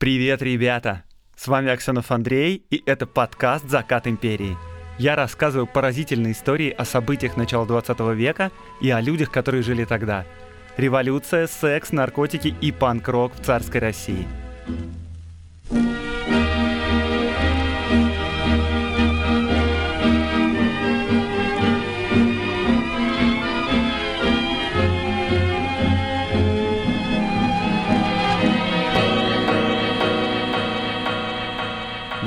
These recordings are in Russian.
Привет, ребята! С вами Аксенов Андрей, и это подкаст «Закат империи». Я рассказываю поразительные истории о событиях начала 20 века и о людях, которые жили тогда. Революция, секс, наркотики и панк-рок в царской России.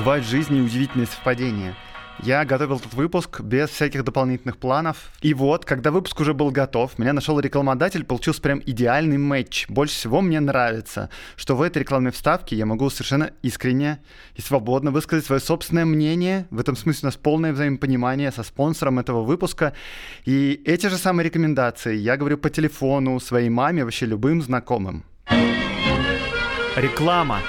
Бывают в жизни удивительные совпадения. Я готовил этот выпуск без всяких дополнительных планов. И вот, когда выпуск уже был готов, меня нашел рекламодатель, получился прям идеальный матч. Больше всего мне нравится, что в этой рекламной вставке я могу совершенно искренне и свободно высказать свое собственное мнение. В этом смысле у нас полное взаимопонимание со спонсором этого выпуска. И эти же самые рекомендации я говорю по телефону своей маме, вообще любым знакомым. Реклама.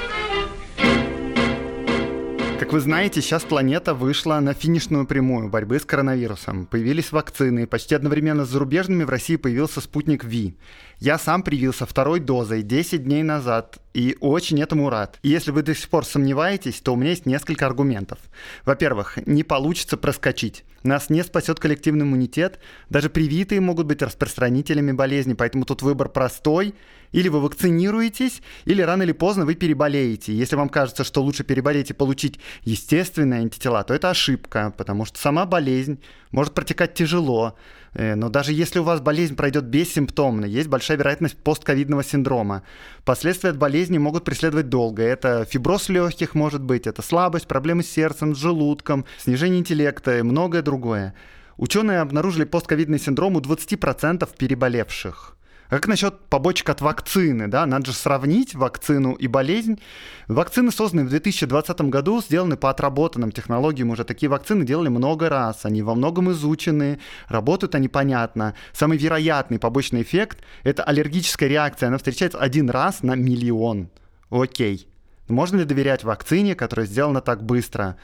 Как вы знаете, сейчас планета вышла на финишную прямую борьбы с коронавирусом. Появились вакцины. Почти одновременно с зарубежными в России появился спутник Ви. Я сам привился второй дозой 10 дней назад и очень этому рад. И если вы до сих пор сомневаетесь, то у меня есть несколько аргументов. Во-первых, не получится проскочить. Нас не спасет коллективный иммунитет. Даже привитые могут быть распространителями болезни, поэтому тут выбор простой. Или вы вакцинируетесь, или рано или поздно вы переболеете. Если вам кажется, что лучше переболеть и получить естественные антитела, то это ошибка, потому что сама болезнь может протекать тяжело. Э, но даже если у вас болезнь пройдет бессимптомно, есть большая вероятность постковидного синдрома. Последствия от болезни могут преследовать долго. Это фиброз легких может быть, это слабость, проблемы с сердцем, с желудком, снижение интеллекта и многое другое. Ученые обнаружили постковидный синдром у 20% переболевших. А как насчет побочек от вакцины? Да? Надо же сравнить вакцину и болезнь. Вакцины, созданные в 2020 году, сделаны по отработанным технологиям. Уже такие вакцины делали много раз. Они во многом изучены, работают они понятно. Самый вероятный побочный эффект – это аллергическая реакция. Она встречается один раз на миллион. Окей. Можно ли доверять вакцине, которая сделана так быстро?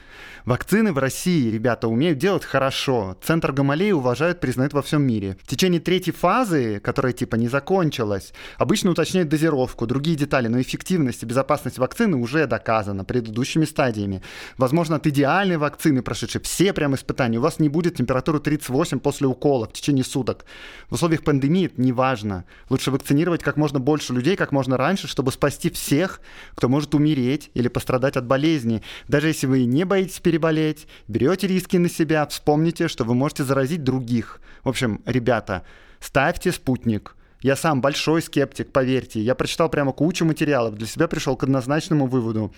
Вакцины в России, ребята, умеют делать хорошо. Центр Гамалеи уважают, признают во всем мире. В течение третьей фазы, которая типа не закончилась, обычно уточняют дозировку, другие детали, но эффективность и безопасность вакцины уже доказана предыдущими стадиями. Возможно, от идеальной вакцины, прошедшей все прям испытания, у вас не будет температуры 38 после укола в течение суток. В условиях пандемии это не важно. Лучше вакцинировать как можно больше людей как можно раньше, чтобы спасти всех, кто может умереть умереть или пострадать от болезни. Даже если вы не боитесь переболеть, берете риски на себя, вспомните, что вы можете заразить других. В общем, ребята, ставьте спутник. Я сам большой скептик, поверьте. Я прочитал прямо кучу материалов, для себя пришел к однозначному выводу.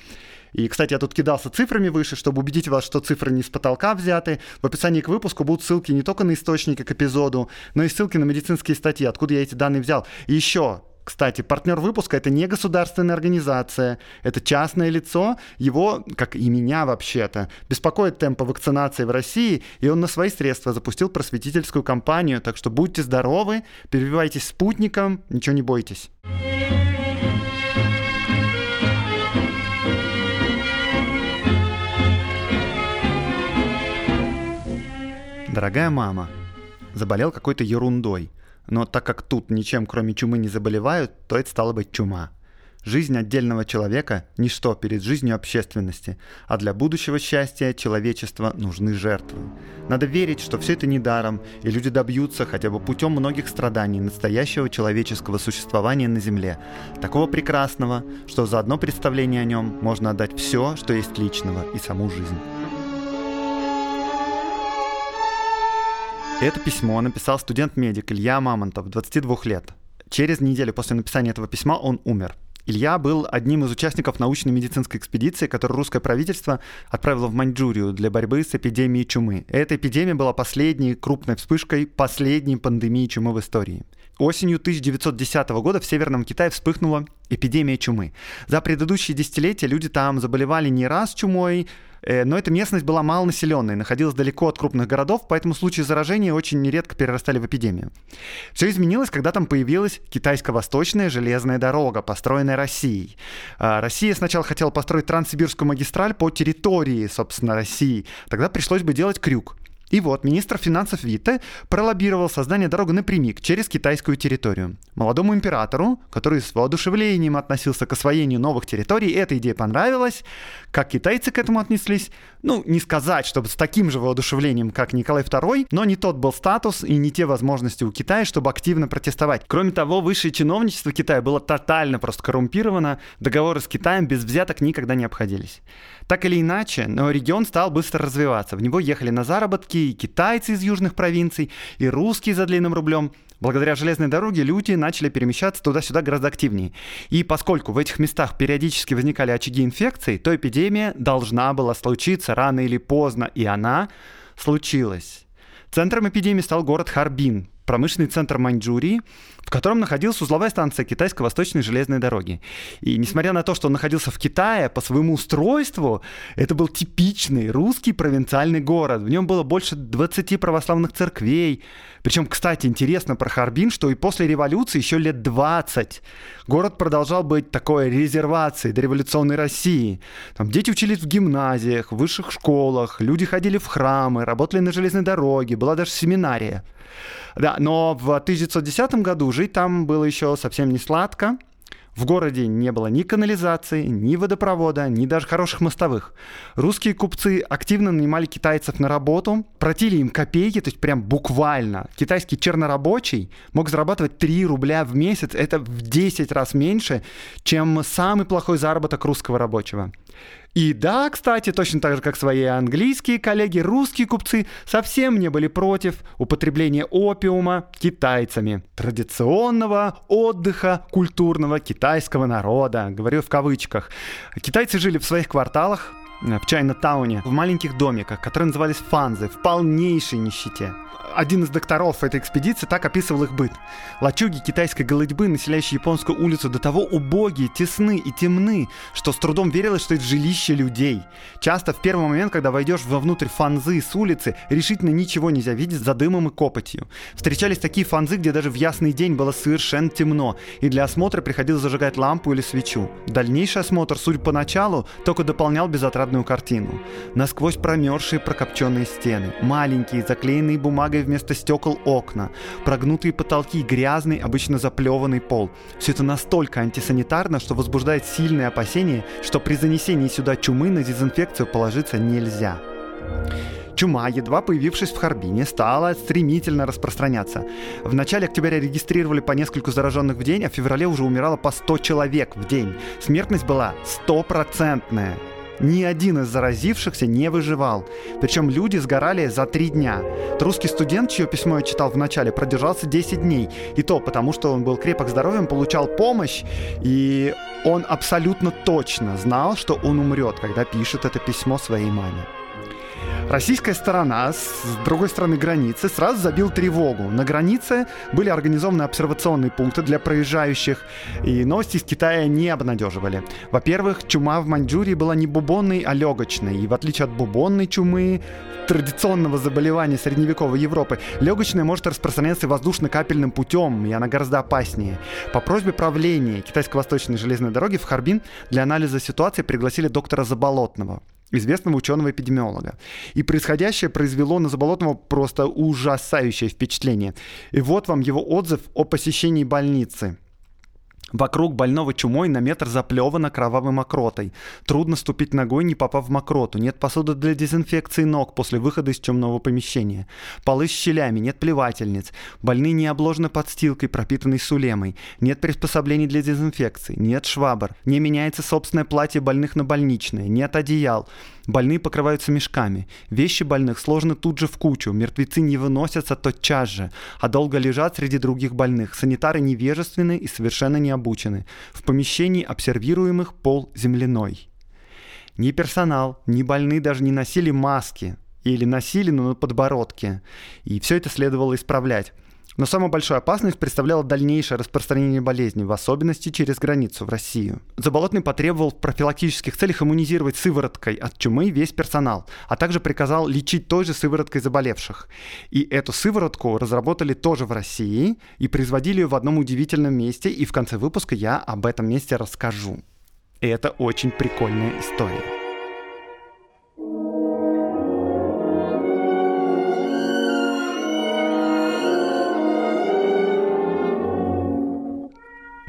И, кстати, я тут кидался цифрами выше, чтобы убедить вас, что цифры не с потолка взяты. В описании к выпуску будут ссылки не только на источники к эпизоду, но и ссылки на медицинские статьи, откуда я эти данные взял. И еще, кстати, партнер выпуска это не государственная организация, это частное лицо. Его, как и меня вообще-то, беспокоит темпы вакцинации в России, и он на свои средства запустил просветительскую кампанию. Так что будьте здоровы, перебивайтесь спутником, ничего не бойтесь. Дорогая мама, заболел какой-то ерундой – но так как тут ничем кроме чумы не заболевают, то это стало быть чума. Жизнь отдельного человека – ничто перед жизнью общественности, а для будущего счастья человечества нужны жертвы. Надо верить, что все это не даром, и люди добьются хотя бы путем многих страданий настоящего человеческого существования на Земле, такого прекрасного, что за одно представление о нем можно отдать все, что есть личного, и саму жизнь. Это письмо написал студент-медик Илья Мамонтов, 22 лет. Через неделю после написания этого письма он умер. Илья был одним из участников научной медицинской экспедиции, которую русское правительство отправило в Маньчжурию для борьбы с эпидемией чумы. Эта эпидемия была последней крупной вспышкой последней пандемии чумы в истории. Осенью 1910 года в Северном Китае вспыхнула эпидемия чумы. За предыдущие десятилетия люди там заболевали не раз чумой, Э, но эта местность была малонаселенной, находилась далеко от крупных городов, поэтому случаи заражения очень нередко перерастали в эпидемию. Все изменилось, когда там появилась китайско-восточная железная дорога, построенная Россией. А, Россия сначала хотела построить Транссибирскую магистраль по территории, собственно, России. Тогда пришлось бы делать крюк. И вот министр финансов Витте пролоббировал создание дороги напрямик через китайскую территорию. Молодому императору, который с воодушевлением относился к освоению новых территорий, эта идея понравилась. Как китайцы к этому отнеслись? Ну, не сказать, чтобы с таким же воодушевлением, как Николай II, но не тот был статус и не те возможности у Китая, чтобы активно протестовать. Кроме того, высшее чиновничество Китая было тотально просто коррумпировано, договоры с Китаем без взяток никогда не обходились. Так или иначе, но регион стал быстро развиваться. В него ехали на заработки и китайцы из южных провинций, и русские за длинным рублем. Благодаря железной дороге люди начали перемещаться туда-сюда гораздо активнее. И поскольку в этих местах периодически возникали очаги инфекций, то эпидемия должна была случиться рано или поздно, и она случилась. Центром эпидемии стал город Харбин, промышленный центр Маньчжурии, в котором находилась узловая станция Китайско-Восточной железной дороги. И несмотря на то, что он находился в Китае, по своему устройству это был типичный русский провинциальный город. В нем было больше 20 православных церквей. Причем, кстати, интересно про Харбин, что и после революции еще лет 20 город продолжал быть такой резервацией дореволюционной России. Там дети учились в гимназиях, в высших школах, люди ходили в храмы, работали на железной дороге, была даже семинария. Да, но в 1910 году жить там было еще совсем не сладко. В городе не было ни канализации, ни водопровода, ни даже хороших мостовых. Русские купцы активно нанимали китайцев на работу, платили им копейки, то есть прям буквально. Китайский чернорабочий мог зарабатывать 3 рубля в месяц, это в 10 раз меньше, чем самый плохой заработок русского рабочего. И да, кстати, точно так же, как свои английские коллеги, русские купцы совсем не были против употребления опиума китайцами. Традиционного отдыха культурного китайского народа, говорю в кавычках. Китайцы жили в своих кварталах, в Чайна-тауне, в маленьких домиках, которые назывались фанзы, в полнейшей нищете один из докторов этой экспедиции так описывал их быт. Лачуги китайской голодьбы, населяющие японскую улицу, до того убогие, тесны и темны, что с трудом верилось, что это жилище людей. Часто в первый момент, когда войдешь вовнутрь фанзы с улицы, решительно ничего нельзя видеть за дымом и копотью. Встречались такие фанзы, где даже в ясный день было совершенно темно, и для осмотра приходилось зажигать лампу или свечу. Дальнейший осмотр, судя по началу, только дополнял безотрадную картину. Насквозь промерзшие прокопченные стены, маленькие, заклеенные бумагой вместо стекол окна, прогнутые потолки, грязный, обычно заплеванный пол. Все это настолько антисанитарно, что возбуждает сильные опасения, что при занесении сюда чумы на дезинфекцию положиться нельзя. Чума, едва появившись в Харбине, стала стремительно распространяться. В начале октября регистрировали по нескольку зараженных в день, а в феврале уже умирало по 100 человек в день. Смертность была стопроцентная. Ни один из заразившихся не выживал. Причем люди сгорали за три дня. Русский студент, чье письмо я читал в начале, продержался 10 дней. И то потому, что он был крепок здоровьем, получал помощь, и он абсолютно точно знал, что он умрет, когда пишет это письмо своей маме. Российская сторона с другой стороны границы сразу забил тревогу. На границе были организованы обсервационные пункты для проезжающих, и новости из Китая не обнадеживали. Во-первых, чума в Маньчжурии была не бубонной, а легочной, и в отличие от бубонной чумы, традиционного заболевания средневековой Европы, легочная может распространяться воздушно-капельным путем, и она гораздо опаснее. По просьбе правления Китайско-Восточной железной дороги в Харбин для анализа ситуации пригласили доктора Заболотного известного ученого-эпидемиолога. И происходящее произвело на Заболотного просто ужасающее впечатление. И вот вам его отзыв о посещении больницы. Вокруг больного чумой на метр заплевано кровавой мокротой. Трудно ступить ногой, не попав в мокроту. Нет посуды для дезинфекции ног после выхода из чумного помещения. Полы с щелями, нет плевательниц. Больные не обложены подстилкой, пропитанной сулемой. Нет приспособлений для дезинфекции. Нет швабр. Не меняется собственное платье больных на больничное. Нет одеял. Больные покрываются мешками. Вещи больных сложены тут же в кучу. Мертвецы не выносятся тотчас же, а долго лежат среди других больных. Санитары невежественны и совершенно не обучены. В помещении обсервируемых пол земляной. Ни персонал, ни больные даже не носили маски. Или носили, но на подбородке. И все это следовало исправлять. Но самую большую опасность представляло дальнейшее распространение болезни, в особенности через границу в Россию. Заболотный потребовал в профилактических целях иммунизировать сывороткой от чумы весь персонал, а также приказал лечить той же сывороткой заболевших. И эту сыворотку разработали тоже в России и производили ее в одном удивительном месте, и в конце выпуска я об этом месте расскажу. И это очень прикольная история.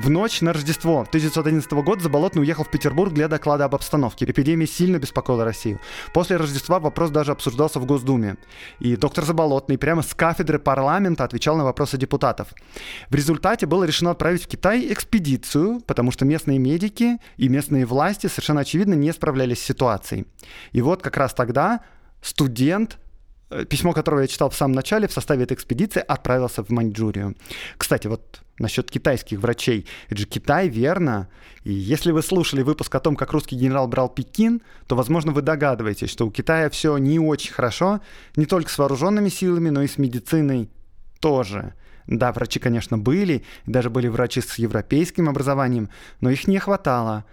В ночь на Рождество 1911 года Заболотный уехал в Петербург для доклада об обстановке. Эпидемия сильно беспокоила Россию. После Рождества вопрос даже обсуждался в Госдуме. И доктор Заболотный прямо с кафедры парламента отвечал на вопросы депутатов. В результате было решено отправить в Китай экспедицию, потому что местные медики и местные власти совершенно очевидно не справлялись с ситуацией. И вот как раз тогда студент Э, письмо которого я читал в самом начале, в составе этой экспедиции отправился в Маньчжурию. Кстати, вот насчет китайских врачей. Это же Китай, верно? И если вы слушали выпуск о том, как русский генерал брал Пекин, то, возможно, вы догадываетесь, что у Китая все не очень хорошо, не только с вооруженными силами, но и с медициной тоже. Да, врачи, конечно, были, даже были врачи с европейским образованием, но их не хватало.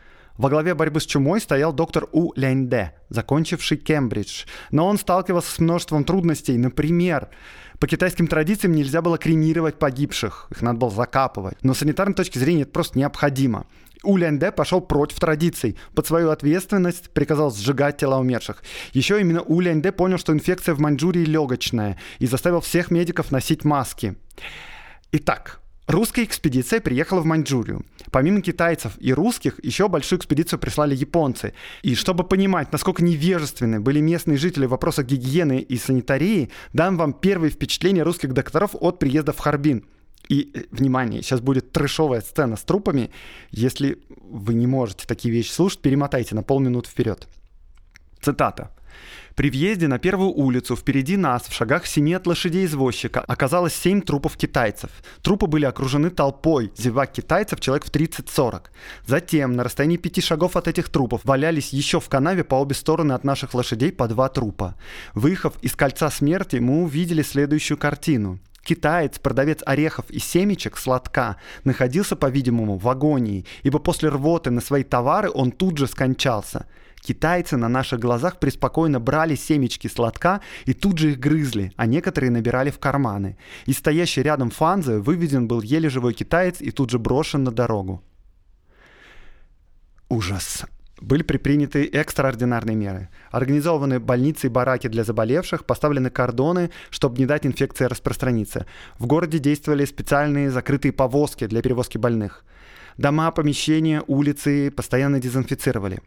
Во главе борьбы с чумой стоял доктор У Ляньде, закончивший Кембридж. Но он сталкивался с множеством трудностей. Например, по китайским традициям нельзя было кремировать погибших, их надо было закапывать. Но с санитарной точки зрения это просто необходимо. У Ляньде пошел против традиций. Под свою ответственность приказал сжигать тела умерших. Еще именно У Ляньде понял, что инфекция в Маньчжурии легочная и заставил всех медиков носить маски. Итак, Русская экспедиция приехала в Маньчжурию. Помимо китайцев и русских, еще большую экспедицию прислали японцы. И чтобы понимать, насколько невежественны были местные жители в вопросах гигиены и санитарии, дам вам первые впечатления русских докторов от приезда в Харбин. И, э, внимание, сейчас будет трешовая сцена с трупами. Если вы не можете такие вещи слушать, перемотайте на полминуты вперед. Цитата. При въезде на первую улицу впереди нас, в шагах семи от лошадей извозчика, оказалось семь трупов китайцев. Трупы были окружены толпой, зевак китайцев человек в 30-40. Затем, на расстоянии пяти шагов от этих трупов, валялись еще в канаве по обе стороны от наших лошадей по два трупа. Выехав из кольца смерти, мы увидели следующую картину. Китаец, продавец орехов и семечек сладка, находился, по-видимому, в агонии, ибо после рвоты на свои товары он тут же скончался. Китайцы на наших глазах преспокойно брали семечки сладка и тут же их грызли, а некоторые набирали в карманы. И стоящий рядом Фанзе выведен был еле живой китаец и тут же брошен на дорогу. Ужас. Были предприняты экстраординарные меры. Организованы больницы и бараки для заболевших, поставлены кордоны, чтобы не дать инфекции распространиться. В городе действовали специальные закрытые повозки для перевозки больных. Дома, помещения, улицы постоянно дезинфицировали.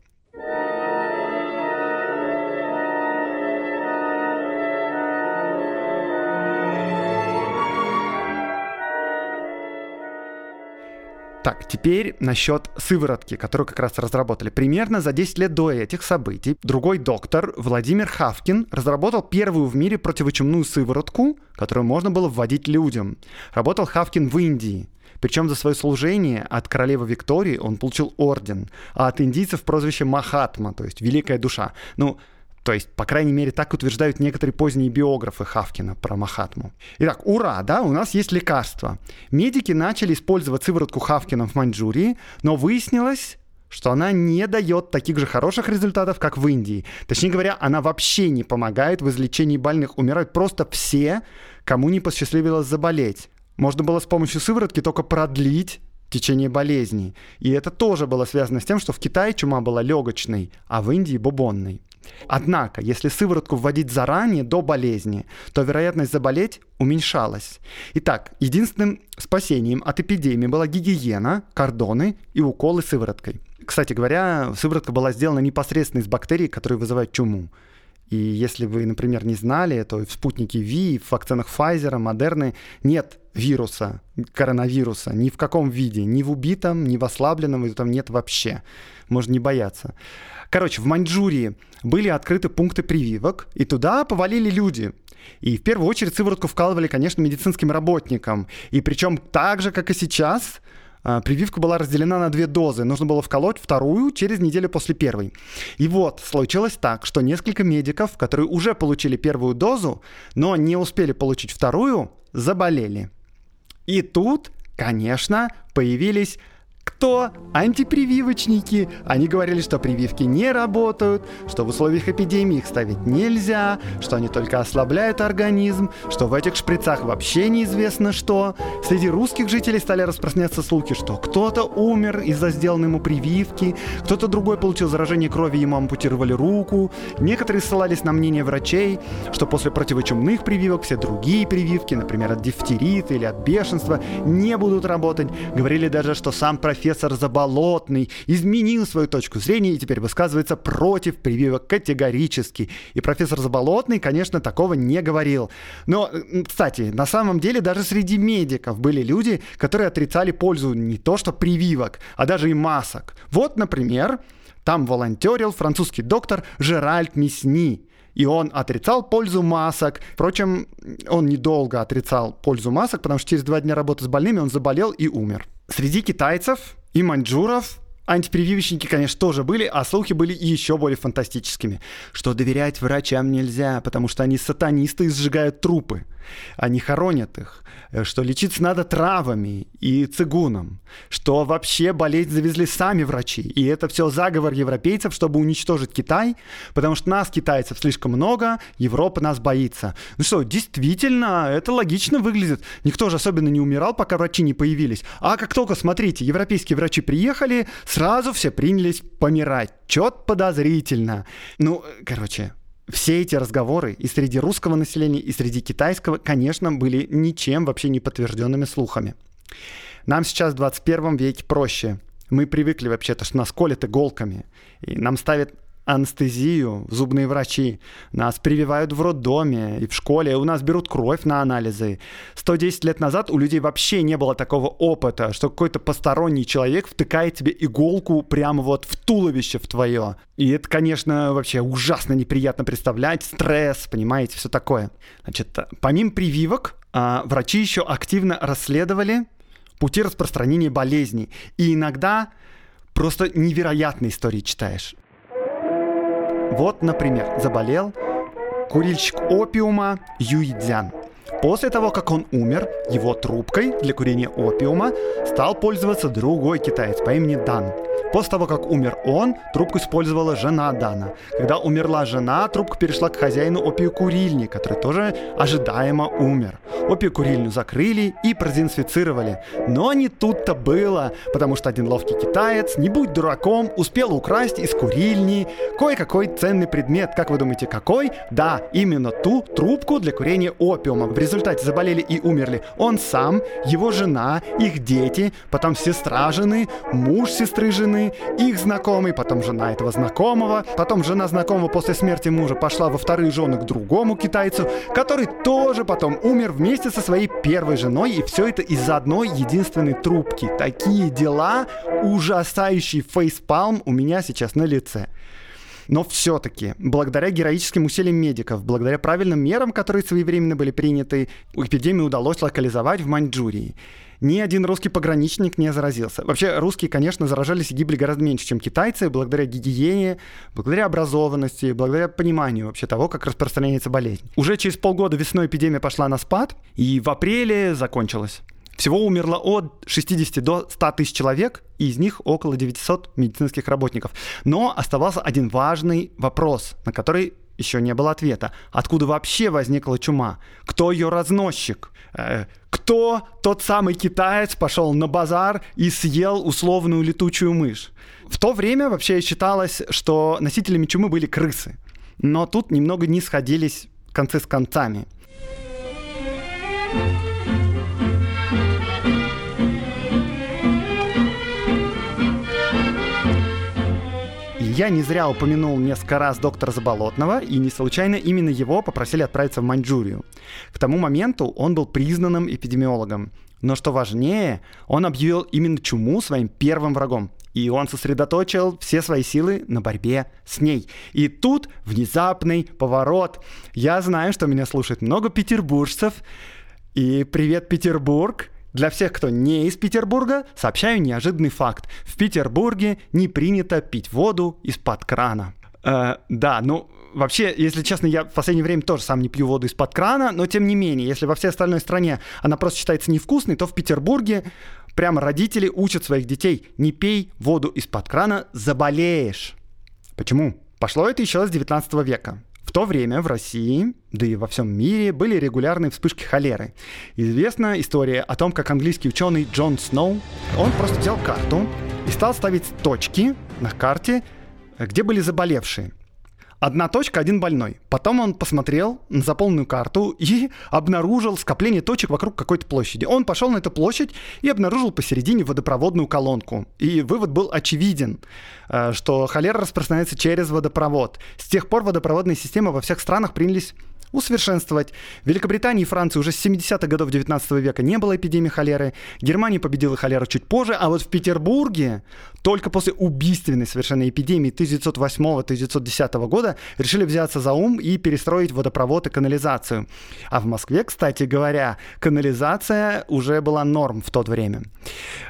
Так, теперь насчет сыворотки, которую как раз разработали. Примерно за 10 лет до этих событий другой доктор, Владимир Хавкин, разработал первую в мире противочумную сыворотку, которую можно было вводить людям. Работал Хавкин в Индии. Причем за свое служение от королевы Виктории он получил орден, а от индийцев прозвище Махатма, то есть великая душа. Ну, то есть, по крайней мере, так утверждают некоторые поздние биографы Хавкина про Махатму. Итак, ура, да, у нас есть лекарство. Медики начали использовать сыворотку Хавкина в Маньчжурии, но выяснилось, что она не дает таких же хороших результатов, как в Индии. Точнее говоря, она вообще не помогает в излечении больных. Умирают просто все, кому не посчастливилось заболеть. Можно было с помощью сыворотки только продлить течение болезни. И это тоже было связано с тем, что в Китае чума была легочной, а в Индии бубонной. Однако, если сыворотку вводить заранее, до болезни, то вероятность заболеть уменьшалась. Итак, единственным спасением от эпидемии была гигиена, кордоны и уколы сывороткой. Кстати говоря, сыворотка была сделана непосредственно из бактерий, которые вызывают чуму. И если вы, например, не знали, то в спутнике Ви, в вакцинах Pfizer, Модерны нет вируса, коронавируса, ни в каком виде, ни в убитом, ни в ослабленном, его там нет вообще. Можно не бояться. Короче, в Маньчжурии были открыты пункты прививок, и туда повалили люди. И в первую очередь сыворотку вкалывали, конечно, медицинским работникам. И причем так же, как и сейчас, а, прививка была разделена на две дозы. Нужно было вколоть вторую через неделю после первой. И вот случилось так, что несколько медиков, которые уже получили первую дозу, но не успели получить вторую, заболели. И тут, конечно, появились Кто? Антипрививочники. Они говорили, что прививки не работают, что в условиях эпидемии их ставить нельзя, что они только ослабляют организм, что в этих шприцах вообще неизвестно что. Среди русских жителей стали распространяться слухи, что кто-то умер из-за сделанной ему прививки, кто-то другой получил заражение крови, ему ампутировали руку. Некоторые ссылались на мнение врачей, что после противочумных прививок все другие прививки, например, от дифтерита или от бешенства, не будут работать. Говорили даже, что сам профессор профессор Заболотный изменил свою точку зрения и теперь высказывается против прививок категорически. И профессор Заболотный, конечно, такого не говорил. Но, кстати, на самом деле даже среди медиков были люди, которые отрицали пользу не то что прививок, а даже и масок. Вот, например, там волонтерил французский доктор Жеральд Мясни. И он отрицал пользу масок. Впрочем, он недолго отрицал пользу масок, потому что через два дня работы с больными он заболел и умер. Среди китайцев и маньчжуров Антипрививочники, конечно, тоже были, а слухи были еще более фантастическими. Что доверять врачам нельзя, потому что они сатанисты и сжигают трупы. Они хоронят их. Э, что лечиться надо травами и цигуном, что вообще болезнь завезли сами врачи. И это все заговор европейцев, чтобы уничтожить Китай, потому что нас, китайцев, слишком много, Европа нас боится. Ну что, действительно, это логично выглядит. Никто же особенно не умирал, пока врачи не появились. А как только, смотрите, европейские врачи приехали, сразу все принялись помирать. Чет подозрительно. Ну, короче, все эти разговоры и среди русского населения, и среди китайского, конечно, были ничем вообще не подтвержденными слухами. Нам сейчас в 21 веке проще. Мы привыкли вообще-то, что нас колят иголками. И нам ставят анестезию, зубные врачи. Нас прививают в роддоме и в школе. У нас берут кровь на анализы. 110 лет назад у людей вообще не было такого опыта, что какой-то посторонний человек втыкает тебе иголку прямо вот в туловище в твое. И это, конечно, вообще ужасно неприятно представлять. Стресс, понимаете, все такое. Значит, помимо прививок, а, врачи еще активно расследовали пути распространения болезней. И иногда просто невероятные истории читаешь. Вот, например, заболел курильщик опиума Юйдзян. После того, как он умер, его трубкой для курения опиума стал пользоваться другой китаец по имени Дан. После того, как умер он, трубку использовала жена Дана. Когда умерла жена, трубка перешла к хозяину опиокурильни, который тоже ожидаемо умер. Опиокурильню закрыли и продезинфицировали. Но не тут-то было, потому что один ловкий китаец, не будь дураком, успел украсть из курильни кое-какой ценный предмет. Как вы думаете, какой? Да, именно ту трубку для курения опиума. В результате заболели и умерли он сам, его жена, их дети, потом сестра жены, муж сестры жены, их знакомый, потом жена этого знакомого, потом жена знакомого после смерти мужа пошла во вторые жены к другому китайцу, который тоже потом умер вместе со своей первой женой, и все это из-за одной единственной трубки. Такие дела, ужасающий фейспалм у меня сейчас на лице. Но все-таки, благодаря героическим усилиям медиков, благодаря правильным мерам, которые своевременно были приняты, эпидемию удалось локализовать в Маньчжурии ни один русский пограничник не заразился. Вообще, русские, конечно, заражались и гибли гораздо меньше, чем китайцы, благодаря гигиене, благодаря образованности, благодаря пониманию вообще того, как распространяется болезнь. Уже через полгода весной эпидемия пошла на спад, и в апреле закончилась. Всего умерло от 60 до 100 тысяч человек, и из них около 900 медицинских работников. Но оставался один важный вопрос, на который еще не было ответа. Откуда вообще возникла чума? Кто ее разносчик? Э, кто тот самый китаец пошел на базар и съел условную летучую мышь? В то время вообще считалось, что носителями чумы были крысы. Но тут немного не сходились концы с концами. Я не зря упомянул несколько раз доктора Заболотного, и не случайно именно его попросили отправиться в Маньчжурию. К тому моменту он был признанным эпидемиологом. Но что важнее, он объявил именно чуму своим первым врагом. И он сосредоточил все свои силы на борьбе с ней. И тут внезапный поворот. Я знаю, что меня слушает много петербуржцев. И привет, Петербург! Для всех, кто не из Петербурга, сообщаю неожиданный факт. В Петербурге не принято пить воду из-под крана. Э, да, ну, вообще, если честно, я в последнее время тоже сам не пью воду из-под крана, но тем не менее, если во всей остальной стране она просто считается невкусной, то в Петербурге Прямо родители учат своих детей, не пей воду из-под крана, заболеешь. Почему? Пошло это еще с 19 века. То время в России, да и во всем мире, были регулярные вспышки холеры. Известна история о том, как английский ученый Джон Сноу, он просто взял карту и стал ставить точки на карте, где были заболевшие. Одна точка, один больной. Потом он посмотрел на заполненную карту и обнаружил скопление точек вокруг какой-то площади. Он пошел на эту площадь и обнаружил посередине водопроводную колонку. И вывод был очевиден, э, что холера распространяется через водопровод. С тех пор водопроводные системы во всех странах принялись усовершенствовать. В Великобритании и Франции уже с 70-х годов 19 века не было эпидемии холеры. Германия победила холеру чуть позже, а вот в Петербурге только после убийственной совершенно эпидемии 1908-1910 года решили взяться за ум и перестроить водопровод и канализацию. А в Москве, кстати говоря, канализация уже была норм в то время.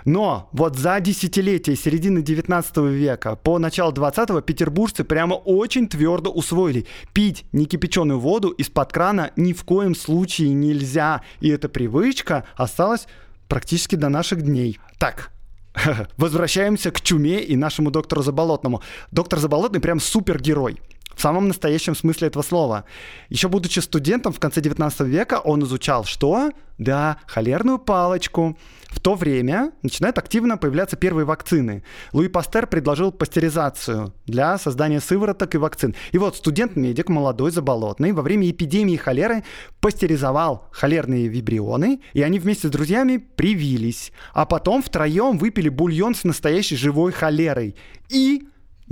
Но вот за десятилетие середины 19 века по начало 20-го петербуржцы прямо очень твердо усвоили пить некипяченую воду из из-под крана ни в коем случае нельзя. И эта привычка осталась практически до наших дней. Так, возвращаемся к чуме и нашему доктору Заболотному. Доктор Заболотный прям супергерой. В самом настоящем смысле этого слова. Еще будучи студентом в конце 19 века, он изучал что? Да, холерную палочку. В то время начинают активно появляться первые вакцины. Луи Пастер предложил пастеризацию для создания сывороток и вакцин. И вот студент-медик, молодой, заболотный, во время эпидемии холеры пастеризовал холерные вибрионы, и они вместе с друзьями привились. А потом втроем выпили бульон с настоящей живой холерой. И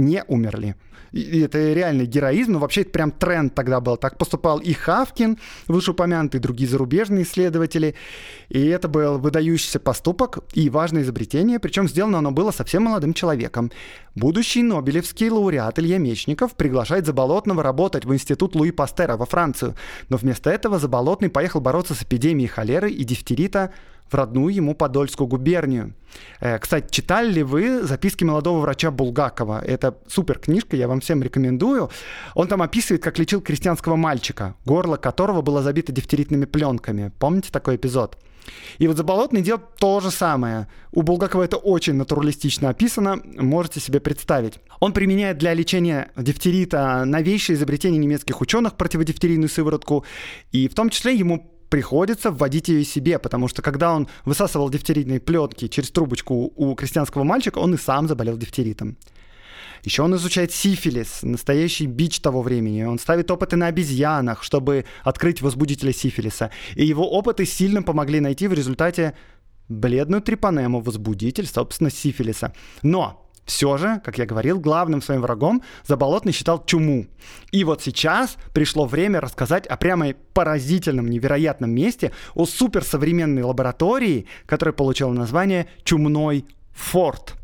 не умерли. И это реальный героизм, но вообще это прям тренд тогда был. Так поступал и Хавкин, вышеупомянутый, и другие зарубежные исследователи. И это был выдающийся поступок и важное изобретение, причем сделано оно было совсем молодым человеком. Будущий Нобелевский лауреат Илья Мечников приглашает Заболотного работать в институт Луи Пастера во Францию, но вместо этого Заболотный поехал бороться с эпидемией холеры и дифтерита в родную ему Подольскую губернию. Э, кстати, читали ли вы записки молодого врача Булгакова? Это супер книжка, я вам всем рекомендую. Он там описывает, как лечил крестьянского мальчика, горло которого было забито дифтеритными пленками. Помните такой эпизод? И вот Заболотный делает то же самое. У Булгакова это очень натуралистично описано, можете себе представить. Он применяет для лечения дифтерита новейшее изобретение немецких ученых противодифтерийную сыворотку, и в том числе ему приходится вводить ее себе, потому что когда он высасывал дифтеритные плетки через трубочку у крестьянского мальчика, он и сам заболел дифтеритом. Еще он изучает сифилис, настоящий бич того времени. Он ставит опыты на обезьянах, чтобы открыть возбудителя сифилиса. И его опыты сильно помогли найти в результате бледную трипанему, возбудитель, собственно, сифилиса. Но все же, как я говорил, главным своим врагом Заболотный считал чуму. И вот сейчас пришло время рассказать о прямо поразительном, невероятном месте, о суперсовременной лаборатории, которая получила название «Чумной форт».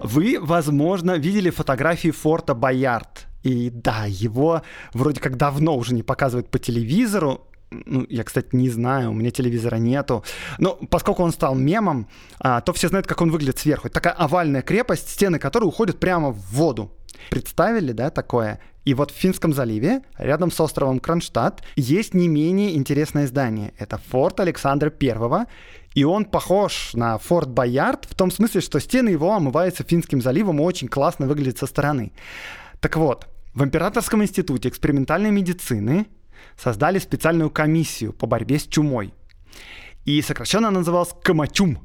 Вы, возможно, видели фотографии форта Боярд – и да, его вроде как давно уже не показывают по телевизору, ну, я, кстати, не знаю, у меня телевизора нету. Но поскольку он стал мемом, а, то все знают, как он выглядит сверху. Это такая овальная крепость, стены которой уходят прямо в воду. Представили, да, такое? И вот в Финском заливе, рядом с островом Кронштадт, есть не менее интересное здание. Это форт Александра I, и он похож на форт Боярд в том смысле, что стены его омываются Финским заливом и очень классно выглядят со стороны. Так вот, в Императорском институте экспериментальной медицины создали специальную комиссию по борьбе с чумой. И сокращенно называлась Камачум.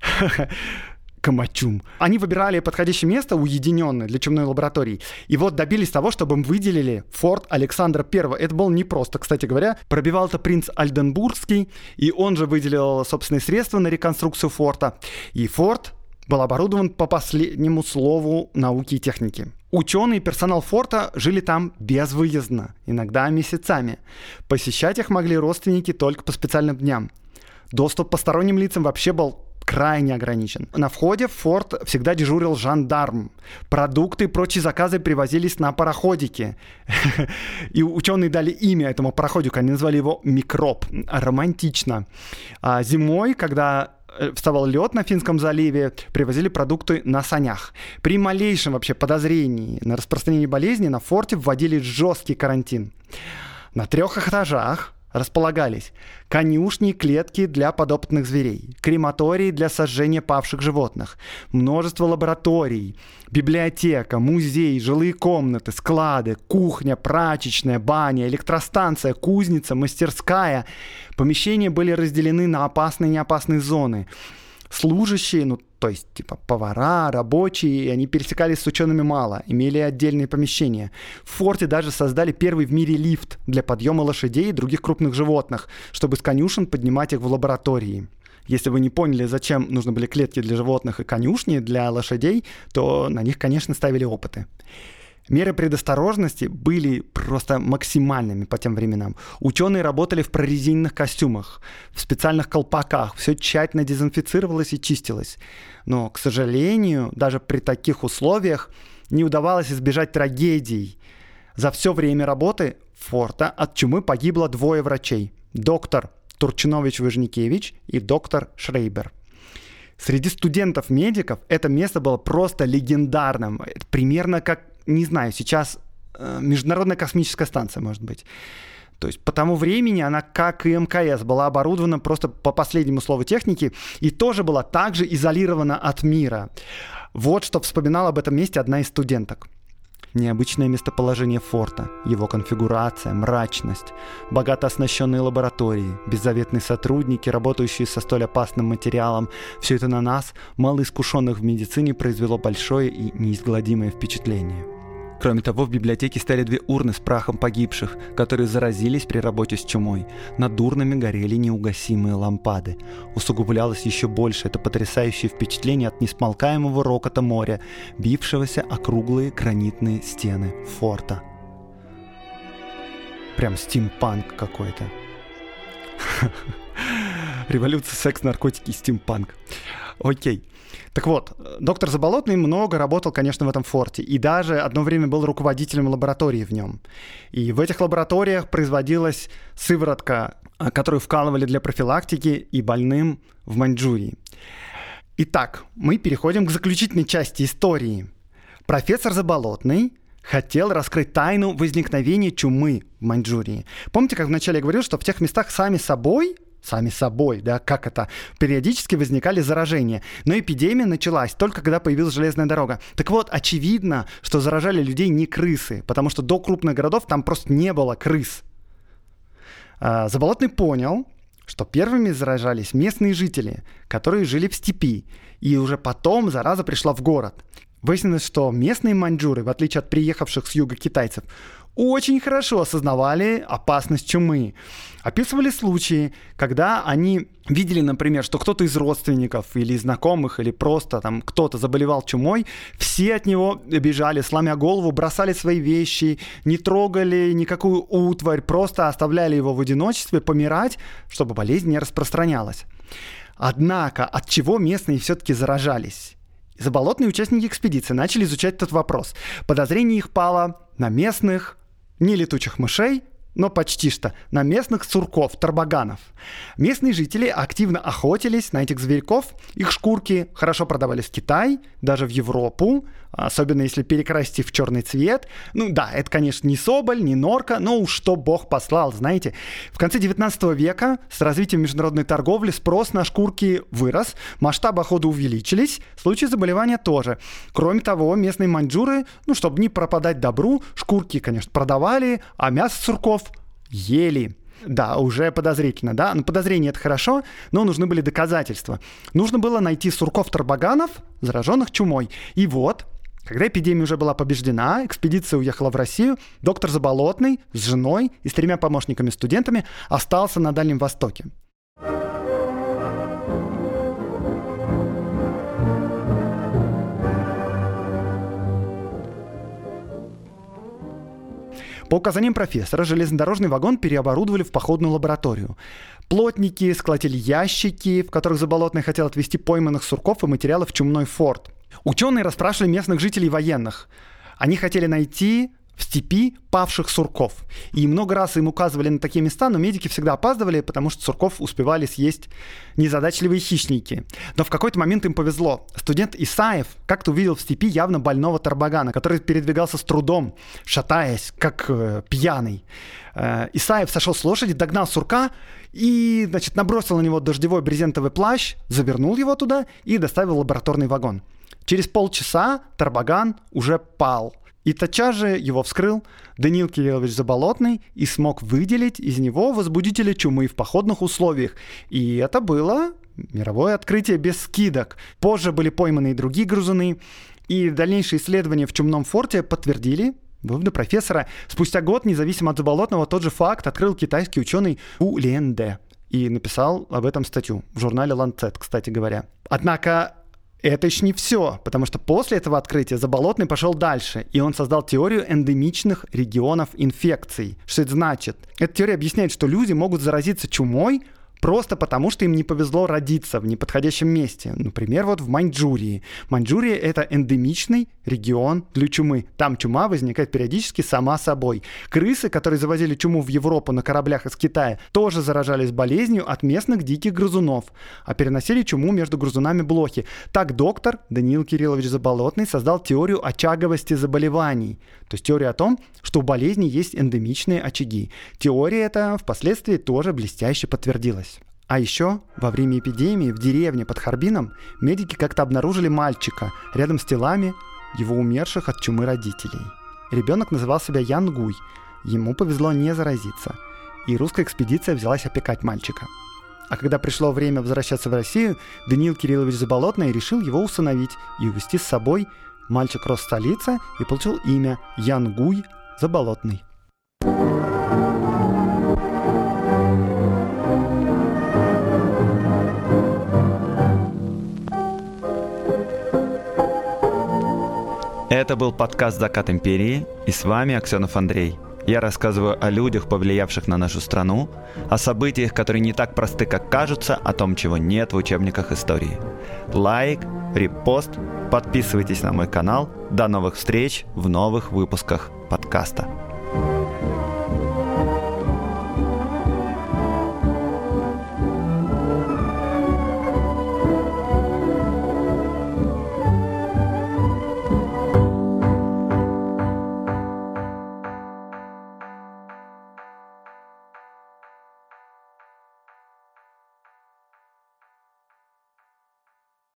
Камачум. Они выбирали подходящее место, уединенное для чумной лаборатории. И вот добились того, чтобы им выделили форт Александра I. Это было непросто, кстати говоря. Пробивал это принц Альденбургский, и он же выделил собственные средства на реконструкцию форта. И форт был оборудован по последнему слову науки и техники. Ученые и персонал форта жили там безвыездно, иногда месяцами. Посещать их могли родственники только по специальным дням. Доступ посторонним лицам вообще был крайне ограничен. На входе в форт всегда дежурил жандарм. Продукты и прочие заказы привозились на пароходике. И ученые дали имя этому пароходику, они назвали его «Микроб». Романтично. А зимой, когда вставал лед на Финском заливе, привозили продукты на санях. При малейшем вообще подозрении на распространение болезни на форте вводили жесткий карантин. На трех этажах располагались конюшни, клетки для подопытных зверей, крематории для сожжения павших животных, множество лабораторий, библиотека, музей, жилые комнаты, склады, кухня, прачечная, баня, электростанция, кузница, мастерская. Помещения были разделены на опасные и неопасные зоны. Служащие, ну то есть, типа, повара, рабочие, они пересекались с учеными мало, имели отдельные помещения. В форте даже создали первый в мире лифт для подъема лошадей и других крупных животных, чтобы с конюшен поднимать их в лаборатории. Если вы не поняли, зачем нужны были клетки для животных и конюшни для лошадей, то на них, конечно, ставили опыты. Меры предосторожности были просто максимальными по тем временам. Ученые работали в прорезиненных костюмах, в специальных колпаках, все тщательно дезинфицировалось и чистилось. Но, к сожалению, даже при таких условиях не удавалось избежать трагедий. За все время работы форта от чумы погибло двое врачей. Доктор Турчинович-Выжникевич и доктор Шрейбер. Среди студентов-медиков это место было просто легендарным. Примерно как не знаю, сейчас э, Международная космическая станция, может быть. То есть по тому времени она, как и МКС, была оборудована просто по последнему слову техники и тоже была также изолирована от мира. Вот что вспоминала об этом месте одна из студенток. Необычное местоположение форта, его конфигурация, мрачность, богато оснащенные лаборатории, беззаветные сотрудники, работающие со столь опасным материалом – все это на нас, малоискушенных в медицине, произвело большое и неизгладимое впечатление – Кроме того, в библиотеке стояли две урны с прахом погибших, которые заразились при работе с чумой. Над урнами горели неугасимые лампады. Усугублялось еще больше это потрясающее впечатление от несмолкаемого рокота моря, бившегося округлые гранитные стены форта. Прям стимпанк какой-то. Революция, секс, наркотики, стимпанк. Окей. Так вот, доктор Заболотный много работал, конечно, в этом форте, и даже одно время был руководителем лаборатории в нем. И в этих лабораториях производилась сыворотка, а, которую вкалывали для профилактики и больным в Маньчжурии. Итак, мы переходим к заключительной части истории. Профессор Заболотный хотел раскрыть тайну возникновения чумы в Маньчжурии. Помните, как вначале я говорил, что в тех местах сами собой сами собой, да, как это, периодически возникали заражения. Но эпидемия началась только когда появилась железная дорога. Так вот, очевидно, что заражали людей не крысы, потому что до крупных городов там просто не было крыс. А, Заболотный понял, что первыми заражались местные жители, которые жили в степи, и уже потом зараза пришла в город. Выяснилось, что местные маньчжуры, в отличие от приехавших с юга китайцев, очень хорошо осознавали опасность чумы. Описывали случаи, когда они видели, например, что кто-то из родственников или знакомых, или просто там кто-то заболевал чумой, все от него бежали, сломя голову, бросали свои вещи, не трогали никакую утварь, просто оставляли его в одиночестве помирать, чтобы болезнь не распространялась. Однако, от чего местные все-таки заражались? Заболотные участники экспедиции начали изучать этот вопрос. Подозрение их пало на местных, не летучих мышей, но почти что, на местных сурков, тарбаганов. Местные жители активно охотились на этих зверьков, их шкурки хорошо продавались в Китай, даже в Европу, особенно если перекрасить их в черный цвет. Ну да, это, конечно, не соболь, не норка, но уж что бог послал, знаете. В конце 19 века с развитием международной торговли спрос на шкурки вырос, масштабы охоты увеличились, случаи заболевания тоже. Кроме того, местные маньчжуры, ну, чтобы не пропадать добру, шкурки, конечно, продавали, а мясо сурков ели. Да, уже подозрительно, да? Но подозрение это хорошо, но нужны были доказательства. Нужно было найти сурков-тарбаганов, зараженных чумой. И вот, когда эпидемия уже была побеждена, экспедиция уехала в Россию, доктор Заболотный с женой и с тремя помощниками-студентами остался на Дальнем Востоке. По указаниям профессора, железнодорожный вагон переоборудовали в походную лабораторию. Плотники сколотили ящики, в которых Заболотный хотел отвезти пойманных сурков и материалов в чумной форт. Ученые расспрашивали местных жителей военных. Они хотели найти в степи павших сурков. И много раз им указывали на такие места, но медики всегда опаздывали, потому что сурков успевали съесть незадачливые хищники. Но в какой-то момент им повезло. Студент Исаев как-то увидел в степи явно больного тарбагана, который передвигался с трудом, шатаясь, как э, пьяный. Э, Исаев сошел с лошади, догнал сурка и, значит, набросил на него дождевой брезентовый плащ, завернул его туда и доставил в лабораторный вагон. Через полчаса Тарбаган уже пал – и тотчас же его вскрыл Даниил Кириллович Заболотный и смог выделить из него возбудителя чумы в походных условиях. И это было мировое открытие без скидок. Позже были пойманы и другие грызуны, и дальнейшие исследования в чумном форте подтвердили выводы профессора. Спустя год, независимо от Заболотного, тот же факт открыл китайский ученый У Ленде и написал об этом статью в журнале Lancet, кстати говоря. Однако это еще не все, потому что после этого открытия Заболотный пошел дальше, и он создал теорию эндемичных регионов инфекций. Что это значит? Эта теория объясняет, что люди могут заразиться чумой просто потому, что им не повезло родиться в неподходящем месте. Например, вот в Маньчжурии. Маньчжурия — это эндемичный регион для чумы. Там чума возникает периодически сама собой. Крысы, которые завозили чуму в Европу на кораблях из Китая, тоже заражались болезнью от местных диких грызунов, а переносили чуму между грызунами блохи. Так доктор Даниил Кириллович Заболотный создал теорию очаговости заболеваний, то есть теорию о том, что у болезни есть эндемичные очаги. Теория эта впоследствии тоже блестяще подтвердилась. А еще во время эпидемии в деревне под Харбином медики как-то обнаружили мальчика рядом с телами его умерших от чумы родителей. Ребенок называл себя Янгуй. Ему повезло не заразиться. И русская экспедиция взялась опекать мальчика. А когда пришло время возвращаться в Россию, Даниил Кириллович Заболотный решил его усыновить и увезти с собой. Мальчик рос в столице и получил имя Янгуй Заболотный. Это был подкаст «Закат империи» и с вами Аксенов Андрей. Я рассказываю о людях, повлиявших на нашу страну, о событиях, которые не так просты, как кажутся, о том, чего нет в учебниках истории. Лайк, репост, подписывайтесь на мой канал. До новых встреч в новых выпусках подкаста.